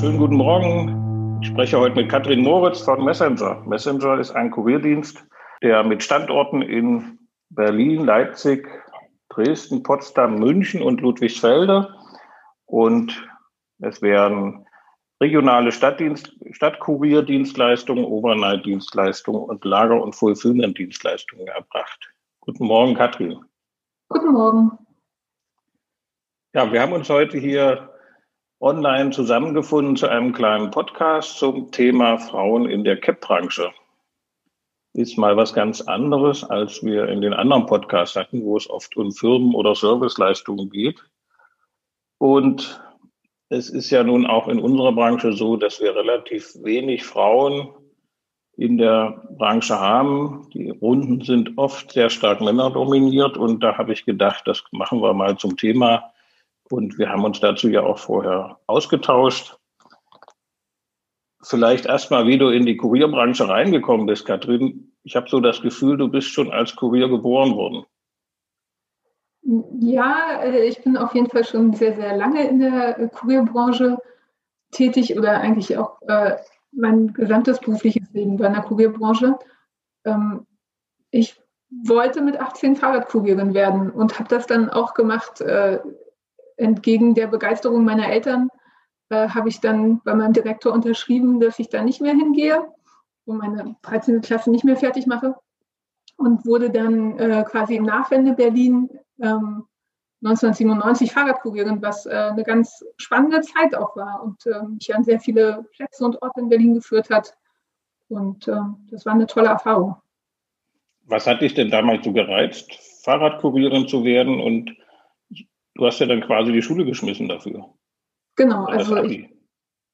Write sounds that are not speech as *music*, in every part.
Schönen guten Morgen. Ich spreche heute mit Katrin Moritz von Messenger. Messenger ist ein Kurierdienst, der mit Standorten in Berlin, Leipzig, Dresden, Potsdam, München und Ludwigsfelde. Und es werden regionale Stadtdienst, Stadtkurierdienstleistungen, Overnight-Dienstleistungen und Lager- und Fulfillment-Dienstleistungen erbracht. Guten Morgen, Katrin. Guten Morgen. Ja, wir haben uns heute hier online zusammengefunden zu einem kleinen Podcast zum Thema Frauen in der CAP-Branche. Ist mal was ganz anderes, als wir in den anderen Podcasts hatten, wo es oft um Firmen- oder Serviceleistungen geht. Und es ist ja nun auch in unserer Branche so, dass wir relativ wenig Frauen in der Branche haben. Die Runden sind oft sehr stark männerdominiert und da habe ich gedacht, das machen wir mal zum Thema und wir haben uns dazu ja auch vorher ausgetauscht. Vielleicht erstmal, wie du in die Kurierbranche reingekommen bist, Katrin. Ich habe so das Gefühl, du bist schon als Kurier geboren worden. Ja, äh, ich bin auf jeden Fall schon sehr, sehr lange in der Kurierbranche tätig oder eigentlich auch äh, mein gesamtes berufliches Leben war in der Kurierbranche. Ähm, ich wollte mit 18 Fahrradkurierin werden und habe das dann auch gemacht. Entgegen der Begeisterung meiner Eltern äh, habe ich dann bei meinem Direktor unterschrieben, dass ich da nicht mehr hingehe und meine 13. Klasse nicht mehr fertig mache und wurde dann äh, quasi im Nachwende Berlin ähm, 1997 Fahrradkurierin, was äh, eine ganz spannende Zeit auch war und äh, mich an sehr viele Plätze und Orte in Berlin geführt hat. Und äh, das war eine tolle Erfahrung. Was hat dich denn damals so gereizt, Fahrradkurierin zu werden und Du hast ja dann quasi die Schule geschmissen dafür. Genau, also ich,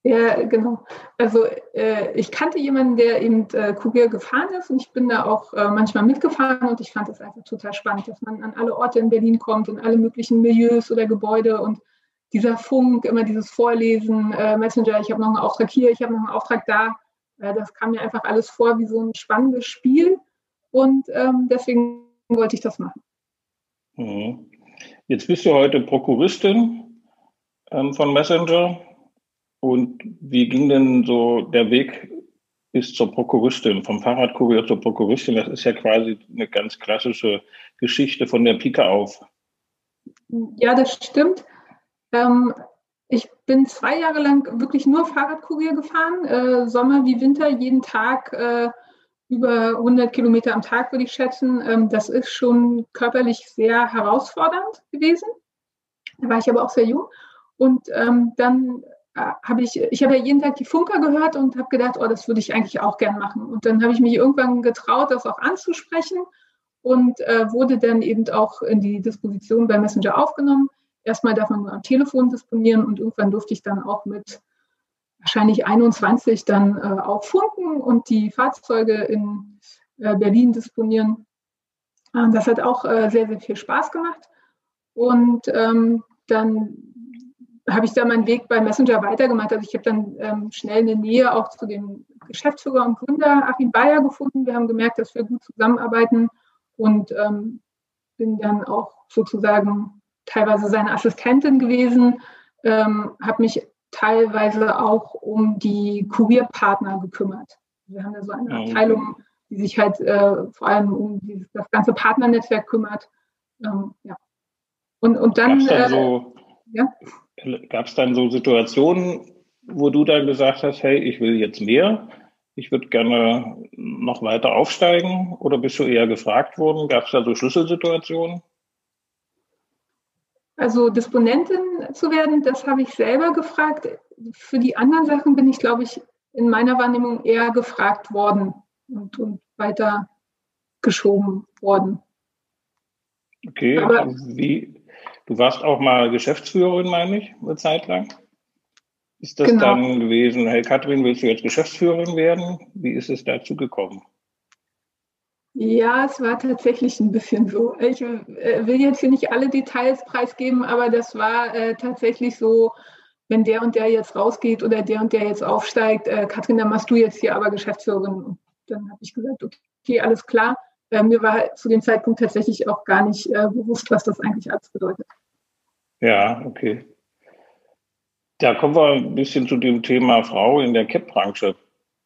ja, genau. Also äh, ich kannte jemanden, der eben äh, Kurier gefahren ist und ich bin da auch äh, manchmal mitgefahren und ich fand es einfach total spannend, dass man an alle Orte in Berlin kommt, in alle möglichen Milieus oder Gebäude und dieser Funk, immer dieses Vorlesen, äh, Messenger, ich habe noch einen Auftrag hier, ich habe noch einen Auftrag da. Äh, das kam mir einfach alles vor wie so ein spannendes Spiel und ähm, deswegen wollte ich das machen. Mhm. Jetzt bist du heute Prokuristin ähm, von Messenger. Und wie ging denn so der Weg bis zur Prokuristin, vom Fahrradkurier zur Prokuristin? Das ist ja quasi eine ganz klassische Geschichte von der Pike auf. Ja, das stimmt. Ähm, ich bin zwei Jahre lang wirklich nur Fahrradkurier gefahren, äh, Sommer wie Winter, jeden Tag äh, über 100 Kilometer am Tag, würde ich schätzen. Ähm, das ist schon körperlich sehr herausfordernd gewesen. Da war ich aber auch sehr jung. Und ähm, dann äh, habe ich, ich habe ja jeden Tag die Funker gehört und habe gedacht, oh, das würde ich eigentlich auch gern machen. Und dann habe ich mich irgendwann getraut, das auch anzusprechen und äh, wurde dann eben auch in die Disposition bei Messenger aufgenommen. Erstmal darf man nur am Telefon disponieren und irgendwann durfte ich dann auch mit wahrscheinlich 21 dann äh, auch funken und die Fahrzeuge in äh, Berlin disponieren. Äh, das hat auch äh, sehr, sehr viel Spaß gemacht. Und ähm, dann habe ich da meinen Weg bei Messenger weitergemacht. Also ich habe dann ähm, schnell eine Nähe auch zu dem Geschäftsführer und Gründer Achim Bayer gefunden. Wir haben gemerkt, dass wir gut zusammenarbeiten und ähm, bin dann auch sozusagen teilweise seine Assistentin gewesen, ähm, habe mich teilweise auch um die Kurierpartner gekümmert. Wir haben da so eine Abteilung, die sich halt äh, vor allem um dieses, das ganze Partnernetzwerk kümmert. Ähm, ja. Und, und dann. Gab es dann, so, äh, ja? dann so Situationen, wo du dann gesagt hast, hey, ich will jetzt mehr, ich würde gerne noch weiter aufsteigen oder bist du eher gefragt worden? Gab es da so Schlüsselsituationen? Also Disponentin zu werden, das habe ich selber gefragt. Für die anderen Sachen bin ich, glaube ich, in meiner Wahrnehmung eher gefragt worden und, und weiter geschoben worden. Okay, Aber, wie, du warst auch mal Geschäftsführerin, meine ich, eine Zeit lang. Ist das genau. dann gewesen, hey Katrin, willst du jetzt Geschäftsführerin werden? Wie ist es dazu gekommen? Ja, es war tatsächlich ein bisschen so. Ich äh, will jetzt hier nicht alle Details preisgeben, aber das war äh, tatsächlich so, wenn der und der jetzt rausgeht oder der und der jetzt aufsteigt, äh, Katrin, dann machst du jetzt hier aber Geschäftsführerin. Und dann habe ich gesagt, okay, alles klar. Äh, mir war zu dem Zeitpunkt tatsächlich auch gar nicht äh, bewusst, was das eigentlich alles bedeutet. Ja, okay. Da kommen wir ein bisschen zu dem Thema Frau in der CAP-Branche.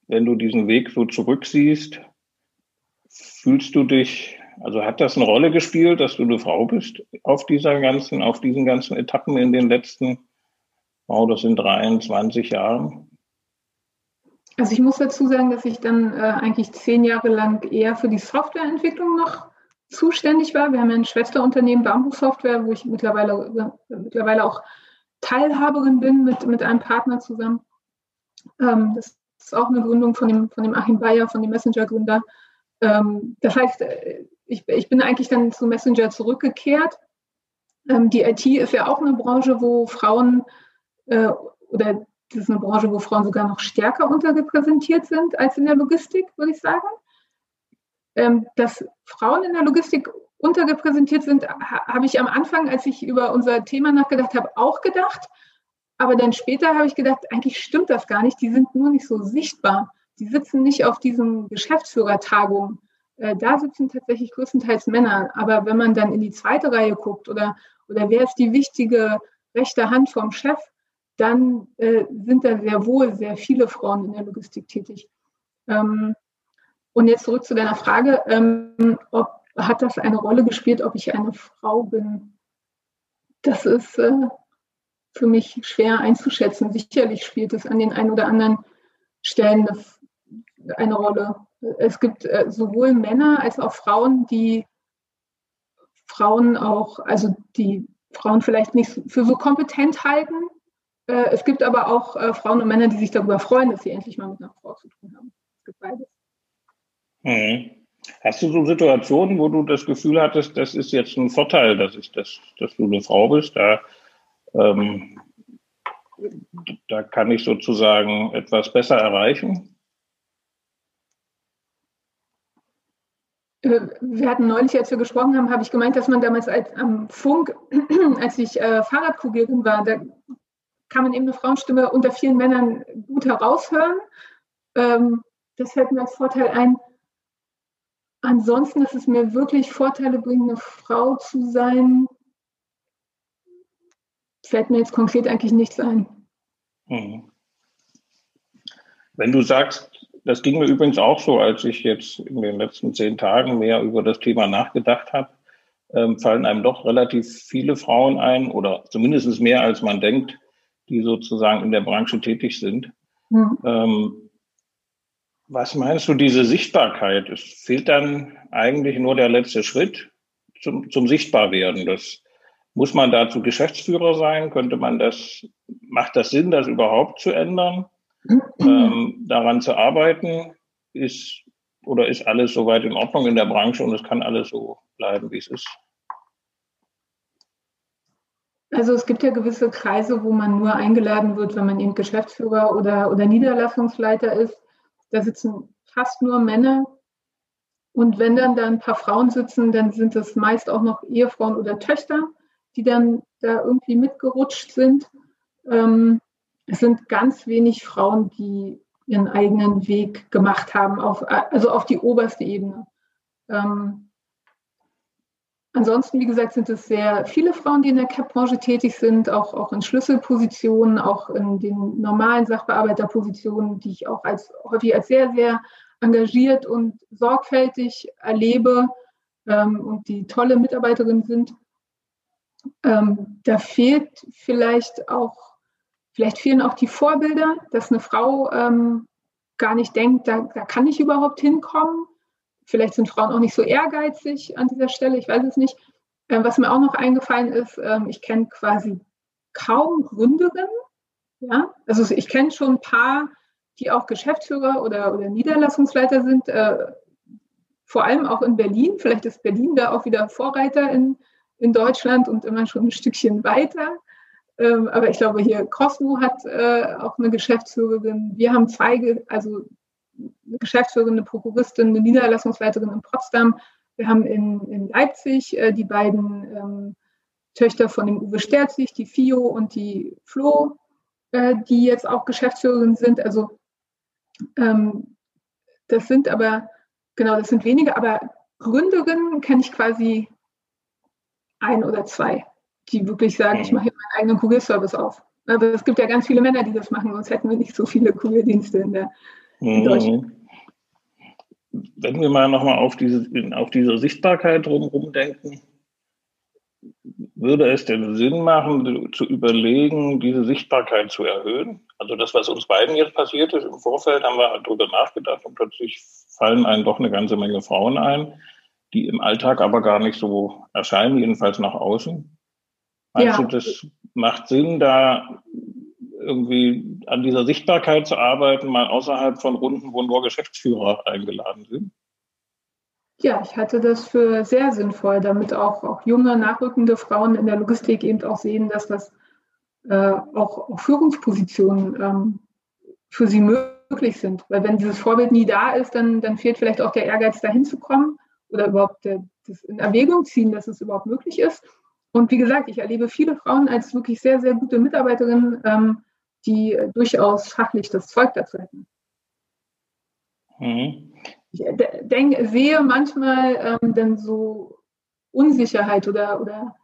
Wenn du diesen Weg so zurücksiehst, fühlst du dich, also hat das eine Rolle gespielt, dass du eine Frau bist auf dieser ganzen, auf diesen ganzen Etappen in den letzten, oh, das sind 23 Jahren? Also ich muss dazu sagen, dass ich dann äh, eigentlich zehn Jahre lang eher für die Softwareentwicklung noch zuständig war. Wir haben ja ein Schwesterunternehmen Bamboo Software, wo ich mittlerweile, äh, mittlerweile auch Teilhaberin bin mit, mit einem Partner zusammen. Ähm, das ist auch eine Gründung von dem, von dem Achim Bayer, von dem Messenger-Gründer. Ähm, das heißt, äh, ich, ich bin eigentlich dann zu Messenger zurückgekehrt. Ähm, die IT ist ja auch eine Branche, wo Frauen äh, oder das ist eine Branche, wo Frauen sogar noch stärker unterrepräsentiert sind als in der Logistik, würde ich sagen. Ähm, dass Frauen in der Logistik unterrepräsentiert sind, habe ich am Anfang, als ich über unser Thema nachgedacht habe, auch gedacht. Aber dann später habe ich gedacht, eigentlich stimmt das gar nicht. Die sind nur nicht so sichtbar. Die sitzen nicht auf diesen Geschäftsführertagungen. Äh, da sitzen tatsächlich größtenteils Männer. Aber wenn man dann in die zweite Reihe guckt oder, oder wer ist die wichtige rechte Hand vom Chef, dann äh, sind da sehr wohl sehr viele Frauen in der Logistik tätig. Ähm, und jetzt zurück zu deiner Frage, ähm, ob, hat das eine Rolle gespielt, ob ich eine Frau bin? Das ist äh, für mich schwer einzuschätzen. Sicherlich spielt es an den ein oder anderen Stellen eine, eine Rolle. Es gibt äh, sowohl Männer als auch Frauen, die Frauen auch, also die Frauen vielleicht nicht für so kompetent halten, äh, es gibt aber auch äh, Frauen und Männer, die sich darüber freuen, dass sie endlich mal mit einer Frau zu tun haben. Es gibt beides. Mhm. Hast du so Situationen, wo du das Gefühl hattest, das ist jetzt ein Vorteil, dass, ich das, dass du eine Frau bist? Da, ähm, da kann ich sozusagen etwas besser erreichen? Wir hatten neulich, als wir gesprochen haben, habe ich gemeint, dass man damals als, am Funk, *clears throat* als ich äh, Fahrradkurierin war, da kann man eben eine Frauenstimme unter vielen Männern gut heraushören. Ähm, das fällt mir als Vorteil ein. Ansonsten, dass es mir wirklich Vorteile bringt, eine Frau zu sein, fällt mir jetzt konkret eigentlich nichts ein. Mhm. Wenn du sagst, das ging mir übrigens auch so, als ich jetzt in den letzten zehn Tagen mehr über das Thema nachgedacht habe, ähm, fallen einem doch relativ viele Frauen ein oder zumindest mehr als man denkt, die sozusagen in der Branche tätig sind. Mhm. Ähm, was meinst du, diese Sichtbarkeit? Es fehlt dann eigentlich nur der letzte Schritt zum, zum Sichtbarwerden. Das muss man dazu Geschäftsführer sein? Könnte man das, macht das Sinn, das überhaupt zu ändern? Ähm, daran zu arbeiten, ist oder ist alles soweit in Ordnung in der Branche und es kann alles so bleiben, wie es ist? Also es gibt ja gewisse Kreise, wo man nur eingeladen wird, wenn man eben Geschäftsführer oder, oder Niederlassungsleiter ist. Da sitzen fast nur Männer. Und wenn dann da ein paar Frauen sitzen, dann sind es meist auch noch Ehefrauen oder Töchter, die dann da irgendwie mitgerutscht sind. Ähm, es sind ganz wenig Frauen, die ihren eigenen Weg gemacht haben, auf, also auf die oberste Ebene. Ähm, Ansonsten, wie gesagt, sind es sehr viele Frauen, die in der CAP-Branche tätig sind, auch, auch in Schlüsselpositionen, auch in den normalen Sachbearbeiterpositionen, die ich auch als, häufig als sehr, sehr engagiert und sorgfältig erlebe ähm, und die tolle Mitarbeiterinnen sind. Ähm, da fehlt vielleicht auch, vielleicht fehlen auch die Vorbilder, dass eine Frau ähm, gar nicht denkt, da, da kann ich überhaupt hinkommen Vielleicht sind Frauen auch nicht so ehrgeizig an dieser Stelle, ich weiß es nicht. Ähm, was mir auch noch eingefallen ist, ähm, ich kenne quasi kaum Gründerinnen. Ja? Also ich kenne schon ein paar, die auch Geschäftsführer oder, oder Niederlassungsleiter sind, äh, vor allem auch in Berlin. Vielleicht ist Berlin da auch wieder Vorreiter in, in Deutschland und immer schon ein Stückchen weiter. Ähm, aber ich glaube, hier Cosmo hat äh, auch eine Geschäftsführerin. Wir haben zwei, also eine Geschäftsführerin, eine Prokuristin, eine Niederlassungsleiterin in Potsdam. Wir haben in, in Leipzig äh, die beiden ähm, Töchter von dem Uwe Sterzig, die Fio und die Flo, äh, die jetzt auch Geschäftsführerin sind. Also ähm, das sind aber, genau, das sind wenige, aber Gründerinnen kenne ich quasi ein oder zwei, die wirklich sagen, ich mache hier meinen eigenen Kurierservice auf. Also es gibt ja ganz viele Männer, die das machen, sonst hätten wir nicht so viele Kurierdienste in, der, in mhm. Deutschland. Wenn wir mal nochmal auf diese, auf diese Sichtbarkeit drumherum denken, würde es denn Sinn machen, zu überlegen, diese Sichtbarkeit zu erhöhen? Also das, was uns beiden jetzt passiert ist, im Vorfeld haben wir darüber nachgedacht und plötzlich fallen einem doch eine ganze Menge Frauen ein, die im Alltag aber gar nicht so erscheinen, jedenfalls nach außen. Meinst ja. du, das macht Sinn, da irgendwie an dieser Sichtbarkeit zu arbeiten, mal außerhalb von Runden, wo nur Geschäftsführer eingeladen sind? Ja, ich halte das für sehr sinnvoll, damit auch, auch junge, nachrückende Frauen in der Logistik eben auch sehen, dass das äh, auch, auch, Führungspositionen ähm, für sie möglich sind. Weil wenn dieses Vorbild nie da ist, dann, dann fehlt vielleicht auch der Ehrgeiz, dahin zu kommen oder überhaupt der, das in Erwägung ziehen, dass es überhaupt möglich ist. Und wie gesagt, ich erlebe viele Frauen als wirklich sehr, sehr gute Mitarbeiterinnen, ähm, die durchaus fachlich das Zeug dazu hätten. Mhm ich denke, sehe manchmal ähm, dann so Unsicherheit oder, oder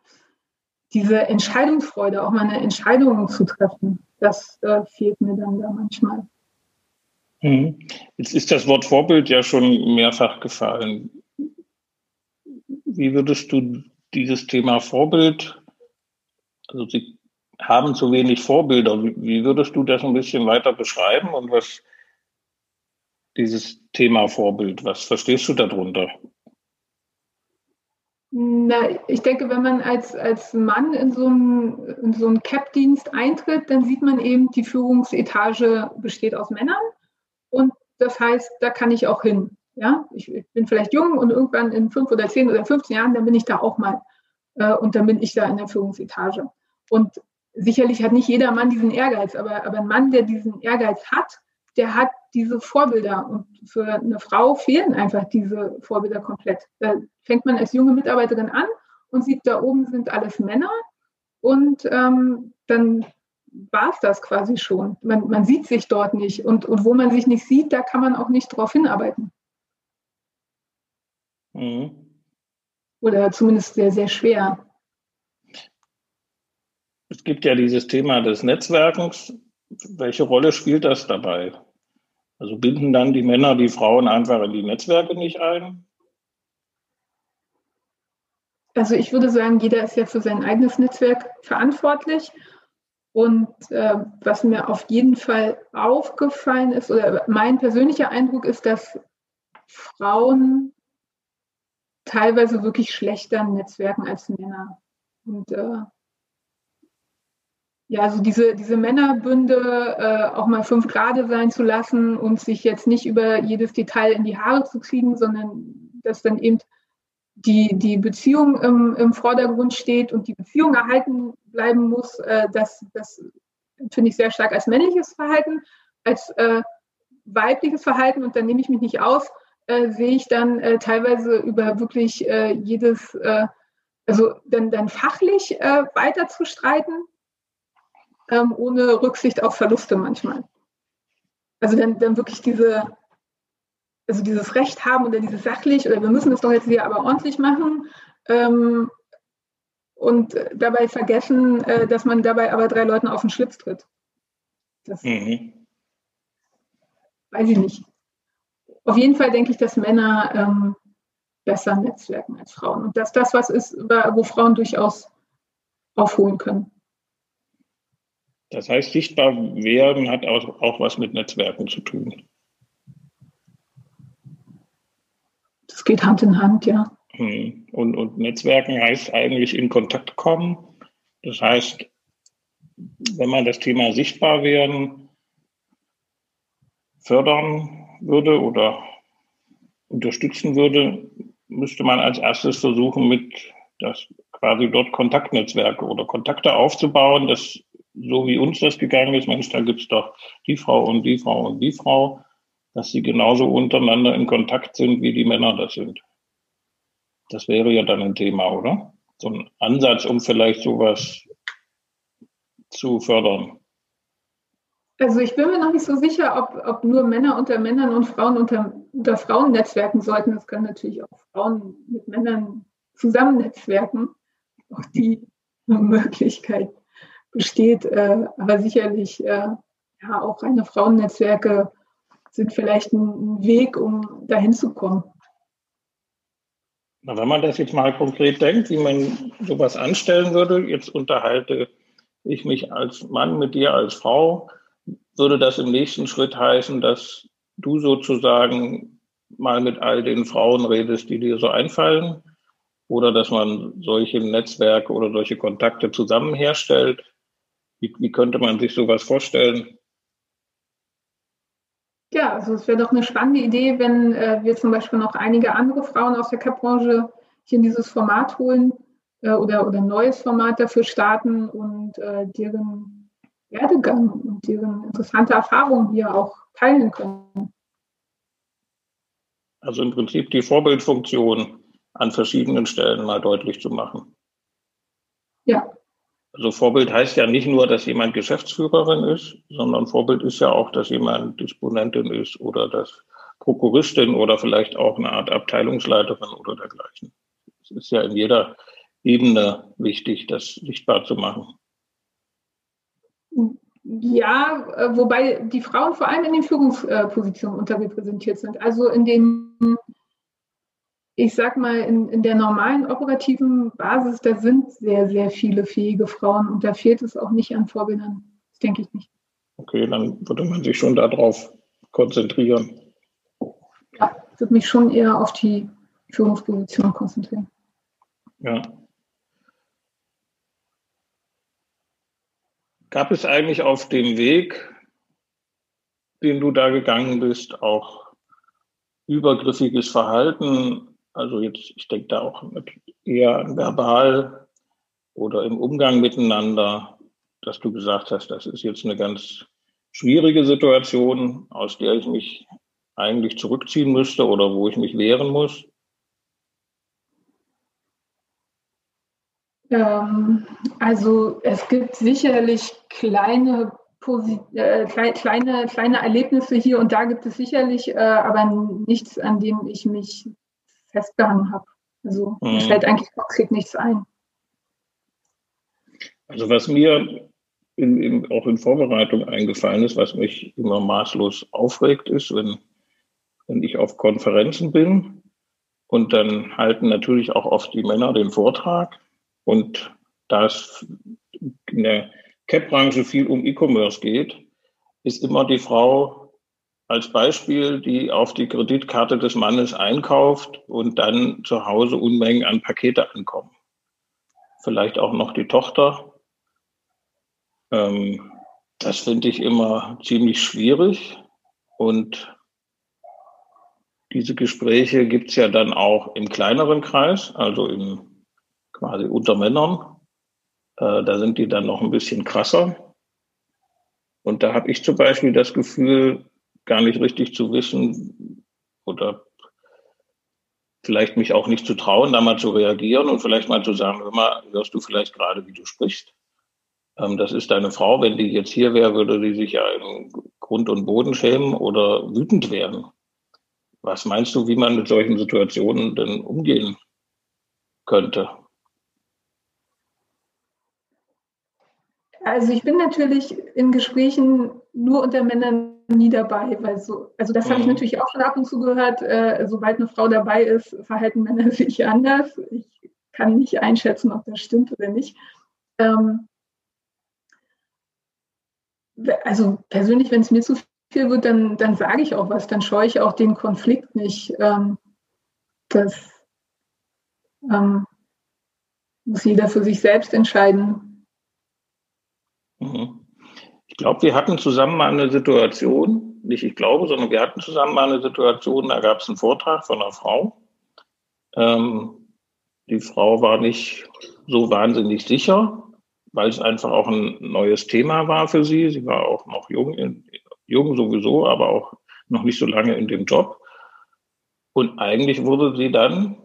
diese Entscheidungsfreude, auch mal eine Entscheidung zu treffen. Das äh, fehlt mir dann da manchmal. Mhm. Jetzt ist das Wort Vorbild ja schon mehrfach gefallen. Wie würdest du dieses Thema Vorbild, also Sie haben zu wenig Vorbilder, wie würdest du das ein bisschen weiter beschreiben und was dieses Thema Vorbild? Was verstehst du darunter? Na, ich denke, wenn man als, als Mann in so einen, in so einen CAP-Dienst eintritt, dann sieht man eben, die Führungsetage besteht aus Männern. Und das heißt, da kann ich auch hin. Ja, ich, ich bin vielleicht jung und irgendwann in fünf oder zehn oder 15 Jahren, dann bin ich da auch mal. Äh, und dann bin ich da in der Führungsetage. Und sicherlich hat nicht jeder Mann diesen Ehrgeiz, aber, aber ein Mann, der diesen Ehrgeiz hat, der hat diese Vorbilder. Und für eine Frau fehlen einfach diese Vorbilder komplett. Da fängt man als junge Mitarbeiterin an und sieht, da oben sind alles Männer. Und ähm, dann war es das quasi schon. Man, man, sieht sich dort nicht. Und, und wo man sich nicht sieht, da kann man auch nicht drauf hinarbeiten. Mhm. Oder zumindest sehr, sehr schwer. Es gibt ja dieses Thema des Netzwerkens. Welche Rolle spielt das dabei? Also binden dann die Männer die Frauen einfach in die Netzwerke nicht ein? Also ich würde sagen, jeder ist ja für sein eigenes Netzwerk verantwortlich. Und äh, was mir auf jeden Fall aufgefallen ist, oder mein persönlicher Eindruck ist, dass Frauen teilweise wirklich schlechter netzwerken als Männer. Und äh, ja, also diese, diese Männerbünde äh, auch mal fünf Grade sein zu lassen und sich jetzt nicht über jedes Detail in die Haare zu kriegen, sondern dass dann eben die, die Beziehung im, im Vordergrund steht und die Beziehung erhalten bleiben muss, äh, das, das finde ich sehr stark als männliches Verhalten, als äh, weibliches Verhalten, und dann nehme ich mich nicht aus, äh, sehe ich dann äh, teilweise über wirklich äh, jedes, äh, also dann, dann fachlich äh, weiter zu streiten, ähm, ohne Rücksicht auf Verluste manchmal. Also dann, dann wirklich diese, also dieses Recht haben oder dieses sachlich, oder wir müssen das doch jetzt hier aber ordentlich machen ähm, und dabei vergessen, äh, dass man dabei aber drei Leuten auf den Schlips tritt. Das mhm. weiß ich nicht. Auf jeden Fall denke ich, dass Männer ähm, besser netzwerken als Frauen und dass das was ist, wo Frauen durchaus aufholen können. Das heißt, sichtbar werden hat auch, auch was mit Netzwerken zu tun. Das geht Hand in Hand, ja. Hm. Und, und Netzwerken heißt eigentlich in Kontakt kommen. Das heißt, wenn man das Thema sichtbar werden fördern würde oder unterstützen würde, müsste man als erstes versuchen, mit das quasi dort Kontaktnetzwerke oder Kontakte aufzubauen, dass so wie uns das gegangen ist, Mensch, da gibt's doch die Frau und die Frau und die Frau, dass sie genauso untereinander in Kontakt sind, wie die Männer das sind. Das wäre ja dann ein Thema, oder? So ein Ansatz, um vielleicht sowas zu fördern. Also ich bin mir noch nicht so sicher, ob, ob nur Männer unter Männern und Frauen unter, unter Frauen netzwerken sollten. Es können natürlich auch Frauen mit Männern zusammen netzwerken. Auch die Möglichkeit besteht. Äh, aber sicherlich äh, ja auch reine Frauennetzwerke sind vielleicht ein, Weg, um dahin zu kommen. Na, wenn man das jetzt mal konkret denkt, wie man sowas anstellen würde, jetzt unterhalte ich mich als Mann mit dir als Frau, würde das im nächsten Schritt heißen, dass du sozusagen mal mit all den Frauen redest, die dir so einfallen? Oder dass man solche Netzwerke oder solche Kontakte zusammen herstellt? Wie, wie könnte man sich sowas vorstellen? Ja, also es wäre doch eine spannende Idee, wenn äh, wir zum Beispiel noch einige andere Frauen aus der CAP-Branche hier in dieses Format holen äh, oder, oder ein neues Format dafür starten und äh, deren Werdegang und deren interessante Erfahrungen hier auch teilen können. Also im Prinzip die Vorbildfunktion an verschiedenen Stellen mal deutlich zu machen. Ja. Also Vorbild heißt ja nicht nur, dass jemand Geschäftsführerin ist, sondern Vorbild ist ja auch, dass jemand Disponentin ist oder dass Prokuristin oder vielleicht auch eine Art Abteilungsleiterin oder dergleichen. Es ist ja in jeder Ebene wichtig, das sichtbar zu machen. Ja, äh, wobei die Frauen vor allem in den Führungspositionen unterrepräsentiert sind. Also in den, ich sag mal, in, in der normalen operativen Basis, da sind sehr, sehr viele fähige Frauen und da fehlt es auch nicht an Vorbildern. Das denke ich nicht. Okay, dann würde man sich schon darauf konzentrieren. Ja, ich würde mich schon eher auf die Führungsposition konzentrieren. Ja. Gab es eigentlich auf dem Weg, den du da gegangen bist, auch übergriffiges Verhalten? Also jetzt, ich denke da auch eher an verbal oder im Umgang miteinander, dass du gesagt hast, das ist jetzt eine ganz schwierige Situation, aus der ich mich eigentlich zurückziehen müsste oder wo ich mich wehren muss. Ähm, also es gibt sicherlich kleine, äh, kleine, kleine Erlebnisse hier und da gibt es sicherlich, äh, aber nichts, an dem ich mich festgehangen habe. Also mhm. mir fällt eigentlich konkret nichts ein. Also was mir in, in, auch in Vorbereitung eingefallen ist, was mich immer maßlos aufregt, ist, wenn, wenn ich auf Konferenzen bin und dann halten natürlich auch oft die Männer den Vortrag und da es in der CAP-Branche viel um E-Commerce geht, ist immer die Frau als Beispiel, die auf die Kreditkarte des Mannes einkauft und dann zu Hause Unmengen an Pakete ankommen. Vielleicht auch noch die Tochter. Ähm, das finde ich immer ziemlich schwierig. Und diese Gespräche gibt es ja dann auch im kleineren Kreis, also im quasi unter Männern. Äh, da sind die dann noch ein bisschen krasser. Und da habe ich zum Beispiel das Gefühl, gar nicht richtig zu wissen oder vielleicht mich auch nicht zu trauen, da mal zu reagieren und vielleicht mal zu sagen, hör mal, hörst du vielleicht gerade, wie du sprichst? Ähm, das ist deine Frau. Wenn die jetzt hier wäre, würde sie sich ja in Grund und Boden schämen oder wütend werden. Was meinst du, wie man mit solchen Situationen denn umgehen könnte? Also ich bin natürlich in Gesprächen nur unter Männern nie dabei, weil so, also das habe ich mhm. natürlich auch schon ab und zu gehört, äh, sobald eine Frau dabei ist, verhalten Männer *laughs* sich anders. Ich kann nicht einschätzen, ob das stimmt oder nicht. Ähm, also persönlich, wenn es mir zu viel wird, dann, dann sage ich auch was, dann scheue ich auch den Konflikt nicht. Ähm, das ähm, muss jeder für sich selbst entscheiden. Mhm. Ich glaube, wir hatten zusammen mal eine Situation, nicht ich glaube, sondern wir hatten zusammen mal eine Situation, da gab es einen Vortrag von einer Frau. Ähm, die Frau war nicht so wahnsinnig sicher, weil es einfach auch ein neues Thema war für sie. Sie war auch noch jung, jung sowieso, aber auch noch nicht so lange in dem Job. Und eigentlich wurde sie dann,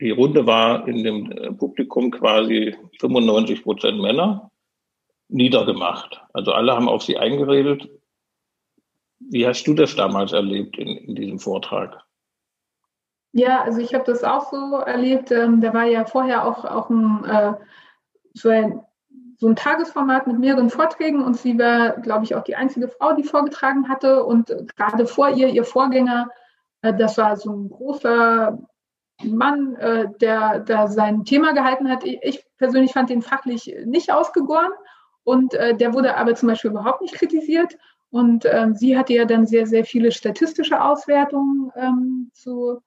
die Runde war in dem äh, Publikum quasi 95 Prozent Männer niedergemacht. Also alle haben auf sie eingeredet. Wie hast du das damals erlebt in, in diesem Vortrag? Ja, also ich habe das auch so erlebt. Ähm, da war ja vorher auch, auch ein, äh, so ein so ein Tagesformat mit mehreren Vorträgen und sie war, glaube ich, auch die einzige Frau, die vorgetragen hatte. Und gerade vor ihr, ihr Vorgänger, äh, das war so ein großer Mann, äh, der da sein Thema gehalten hat. Ich persönlich fand den fachlich nicht ausgegoren und äh, der wurde aber zum Beispiel überhaupt nicht kritisiert. Und ähm, sie hatte ja dann sehr, sehr viele statistische Auswertungen ähm, zu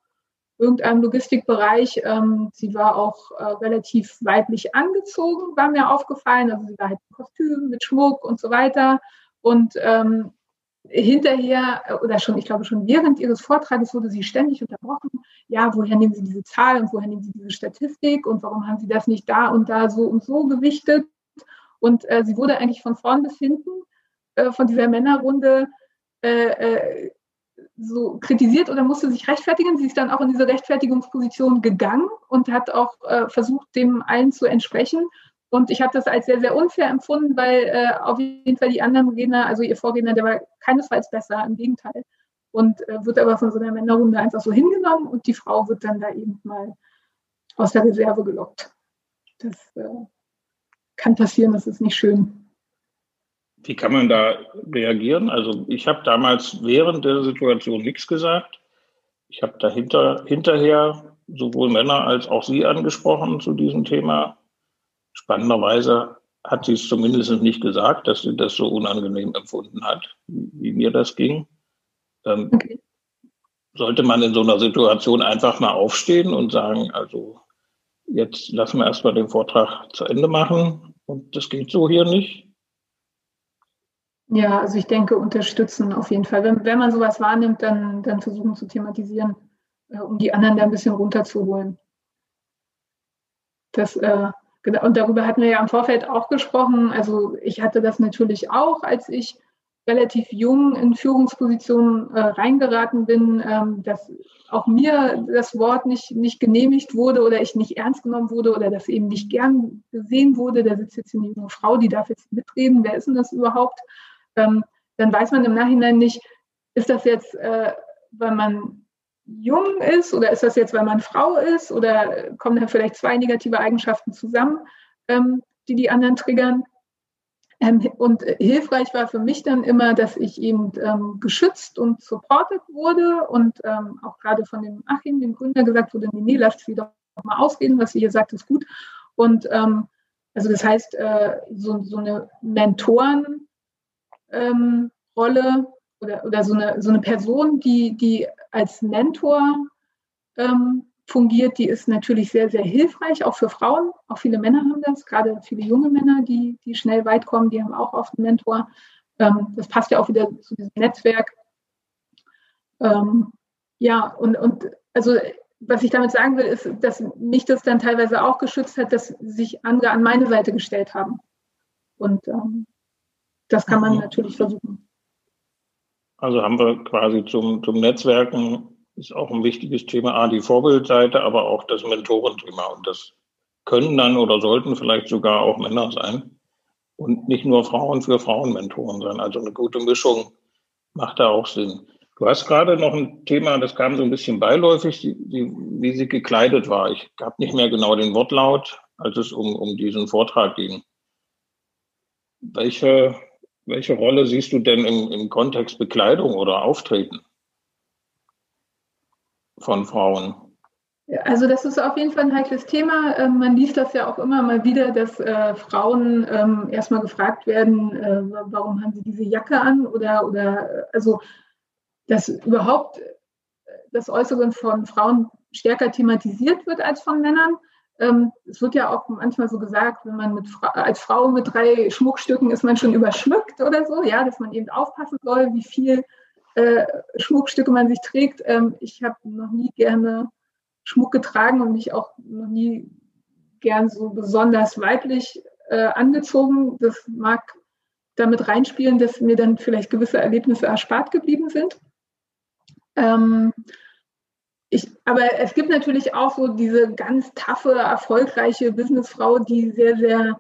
irgendeinem Logistikbereich. Ähm, sie war auch äh, relativ weiblich angezogen, war mir aufgefallen. Also sie war halt im Kostüm mit Schmuck und so weiter. Und ähm, hinterher äh, oder schon, ich glaube schon während ihres Vortrages wurde sie ständig unterbrochen. Ja, woher nehmen Sie diese Zahl und woher nehmen Sie diese Statistik und warum haben Sie das nicht da und da so und so gewichtet? Und äh, sie wurde eigentlich von vorn bis hinten äh, von dieser Männerrunde äh, äh so kritisiert oder musste sich rechtfertigen. Sie ist dann auch in diese Rechtfertigungsposition gegangen und hat auch äh, versucht, dem allen zu entsprechen. Und ich habe das als sehr, sehr unfair empfunden, weil äh, auf jeden Fall die anderen Redner, also ihr Vorredner, der war keinesfalls besser, im Gegenteil. Und wird aber von so einer Männerrunde einfach so hingenommen und die Frau wird dann da eben mal aus der Reserve gelockt. Das kann passieren, das ist nicht schön. Wie kann man da reagieren? Also ich habe damals während der Situation nichts gesagt. Ich habe dahinter hinterher sowohl Männer als auch Sie angesprochen zu diesem Thema. Spannenderweise hat sie es zumindest nicht gesagt, dass sie das so unangenehm empfunden hat, wie mir das ging. Dann okay. sollte man in so einer Situation einfach mal aufstehen und sagen, also jetzt lassen wir erstmal den Vortrag zu Ende machen und das geht so hier nicht. Ja, also ich denke, unterstützen auf jeden Fall. Wenn, wenn man sowas wahrnimmt, dann, dann versuchen zu thematisieren, äh, um die anderen da ein bisschen runterzuholen. Das, äh, genau, und darüber hatten wir ja im Vorfeld auch gesprochen. Also ich hatte das natürlich auch, als ich relativ jung in Führungspositionen äh, reingeraten bin, ähm, dass auch mir das Wort nicht, nicht genehmigt wurde oder ich nicht ernst genommen wurde oder das eben nicht gern gesehen wurde. Da sitzt jetzt eine junge Frau, die darf jetzt mitreden. Wer ist denn das überhaupt? ähm, dann weiß man im Nachhinein nicht, ist das jetzt, äh, weil man jung ist oder ist das jetzt, weil man Frau ist oder kommen da vielleicht zwei negative Eigenschaften zusammen, ähm, die die anderen triggern. Ähm, und hilfreich war für mich dann immer, dass ich eben ähm, geschützt und supported wurde und ähm, auch gerade von dem Achim, dem Gründer, gesagt wurde, nee, nee, lasst sie doch mal ausreden, was sie hier sagt, ist gut. Und ähm, also das heißt, äh, so, so eine Mentoren- ähm, oder, oder so, eine, so eine Person, die, die als Mentor ähm, fungiert, die ist natürlich sehr, sehr hilfreich, auch für Frauen. Auch viele Männer haben das, gerade viele junge Männer, die, die schnell weit kommen, die haben auch oft einen Mentor. Ähm, das passt ja auch wieder zu diesem Netzwerk. Ähm, ja, und, und also was ich damit sagen will, ist, dass mich das dann teilweise auch geschützt hat, dass sich andere an meine Seite gestellt haben. Und ähm, das kann man natürlich versuchen. Also haben wir quasi zum, zum Netzwerken ist auch ein wichtiges Thema, A, die Vorbildseite, aber auch das Mentorenthema. Und das können dann oder sollten vielleicht sogar auch Männer sein und nicht nur Frauen für Frauenmentoren sein. Also eine gute Mischung macht da auch Sinn. Du hast gerade noch ein Thema, das kam so ein bisschen beiläufig, die, die, wie sie gekleidet war. Ich habe nicht mehr genau den Wortlaut, als es um, um diesen Vortrag ging. Welche welche Rolle siehst du denn im, im Kontext Bekleidung oder Auftreten von Frauen? Also das ist auf jeden Fall ein heikles Thema. Ähm, man liest das ja auch immer mal wieder, dass äh, Frauen ähm, erstmal gefragt werden, äh, warum haben sie diese Jacke an oder, oder äh, also dass überhaupt das Äußere von Frauen stärker thematisiert wird als von Männern. Ähm, es wird ja auch manchmal so gesagt, wenn man mit als Frau mit drei Schmuckstücken ist man schon überschmückt oder so, ja, dass man eben aufpassen soll, wie viel äh, Schmuckstücke man sich trägt. Ähm, ich habe noch nie gerne Schmuck getragen und mich auch noch nie gern so besonders weiblich äh, angezogen. Das mag damit reinspielen, dass mir dann vielleicht gewisse Erlebnisse erspart geblieben sind. Ähm, ich, aber es gibt natürlich auch so diese ganz taffe, erfolgreiche Businessfrau, die sehr, sehr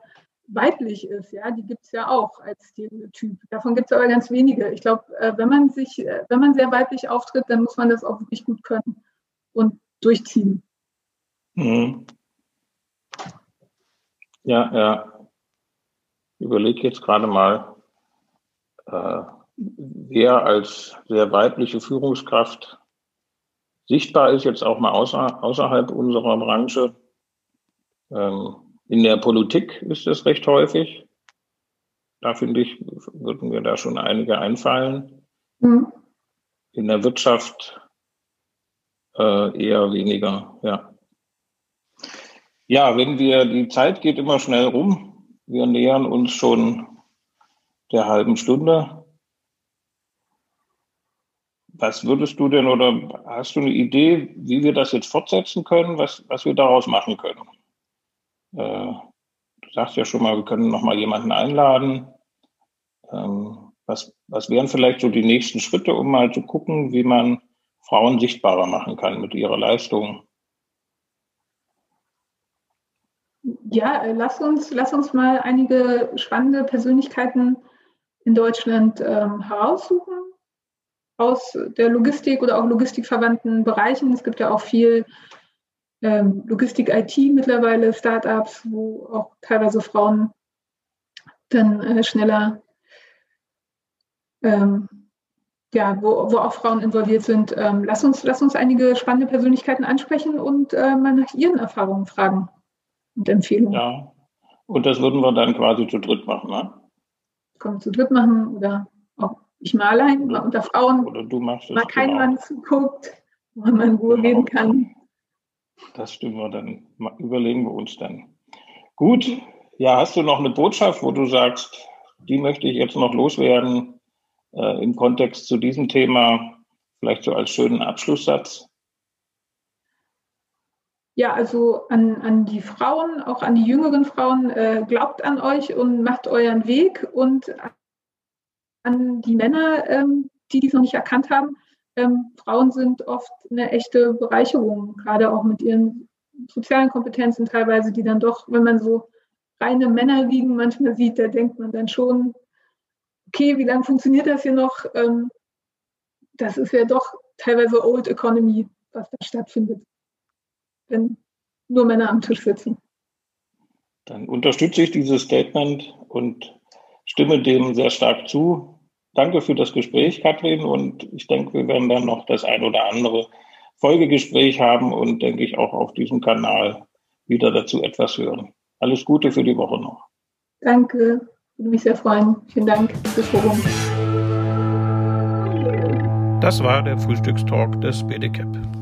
weiblich ist. Ja, die gibt es ja auch als Stereotyp. Davon gibt es aber ganz wenige. Ich glaube, äh, wenn man sich, äh, wenn man sehr weiblich auftritt, dann muss man das auch wirklich gut können und durchziehen. Mhm. Ja, ja. überlege jetzt gerade mal, äh, wer als sehr weibliche Führungskraft sichtbar ist, jetzt auch mal außer, außerhalb unserer Branche. Ähm, in der Politik ist es recht häufig. Da finde ich, würden mir da schon einige einfallen. Mhm. In der Wirtschaft äh, eher weniger, ja. Ja, wenn wir, die Zeit geht immer schnell rum. Wir nähern uns schon der halben Stunde. Was würdest du denn oder hast du eine Idee, wie wir das jetzt fortsetzen können, was, was wir daraus machen können? Äh, du sagst ja schon mal, wir können noch mal jemanden einladen. Ähm, was, was wären vielleicht so die nächsten Schritte, um mal zu gucken, wie man Frauen sichtbarer machen kann mit ihrer Leistung? Ja, lass uns, lass uns mal einige spannende Persönlichkeiten in Deutschland ähm, heraussuchen aus der Logistik oder auch logistikverwandten Bereichen. Es gibt ja auch viel ähm, Logistik-IT mittlerweile, Startups, wo auch teilweise Frauen dann äh, schneller, ähm, ja, wo, wo auch Frauen involviert sind. Ähm, lass, uns, lass uns einige spannende Persönlichkeiten ansprechen und äh, mal nach ihren Erfahrungen fragen und Empfehlungen. Ja, und das würden wir dann quasi zu dritt machen, ne? Können wir zu dritt machen oder auch ich mal allein, mal unter Frauen. Oder du machst es. Mal kein genau. Mann zuguckt, wo man in Ruhe genau. gehen kann. Das stimmen wir dann. Überlegen wir uns dann. Gut. Ja, hast du noch eine Botschaft, wo du sagst, die möchte ich jetzt noch loswerden äh, im Kontext zu diesem Thema, vielleicht so als schönen Abschlusssatz? Ja, also an, an die Frauen, auch an die jüngeren Frauen, äh, glaubt an euch und macht euren Weg und an die Männer, ähm, die dies noch nicht erkannt haben, ähm, Frauen sind oft eine echte Bereicherung, gerade auch mit ihren sozialen Kompetenzen teilweise, die dann doch, wenn man so reine Männer liegen manchmal sieht, da denkt man dann schon, okay, wie lange funktioniert das hier noch? Ähm, das ist ja doch teilweise Old Economy, was da stattfindet, wenn nur Männer am Tisch sitzen. Dann unterstütze ich dieses Statement und stimme dem sehr stark zu. Danke für das Gespräch, Katrin. Und ich denke, wir werden dann noch das ein oder andere Folgegespräch haben und denke ich auch auf diesem Kanal wieder dazu etwas hören. Alles Gute für die Woche noch. Danke, würde mich sehr freuen. Vielen Dank fürs Forum. Das war der Frühstückstalk des BDCAP.